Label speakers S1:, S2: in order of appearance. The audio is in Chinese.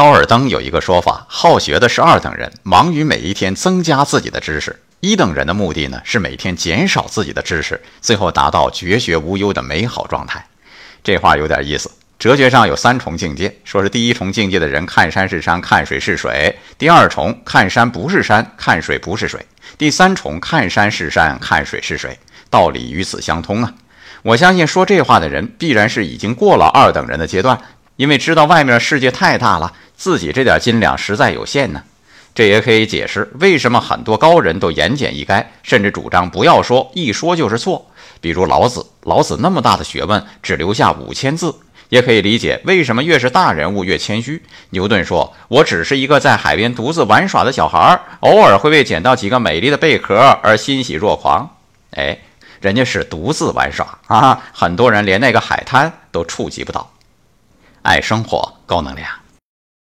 S1: 高尔登有一个说法：好学的是二等人，忙于每一天增加自己的知识；一等人的目的呢，是每天减少自己的知识，最后达到绝学无忧的美好状态。这话有点意思。哲学上有三重境界，说是第一重境界的人看山是山，看水是水；第二重看山不是山，看水不是水；第三重看山是山，看水是水。道理与此相通啊！我相信说这话的人必然是已经过了二等人的阶段，因为知道外面世界太大了，自己这点斤两实在有限呢。这也可以解释为什么很多高人都言简意赅，甚至主张不要说，一说就是错。比如老子，老子那么大的学问，只留下五千字。也可以理解为什么越是大人物越谦虚。牛顿说：“我只是一个在海边独自玩耍的小孩，偶尔会为捡到几个美丽的贝壳而欣喜若狂。”哎，人家是独自玩耍啊，很多人连那个海滩都触及不到。爱生活，高能量。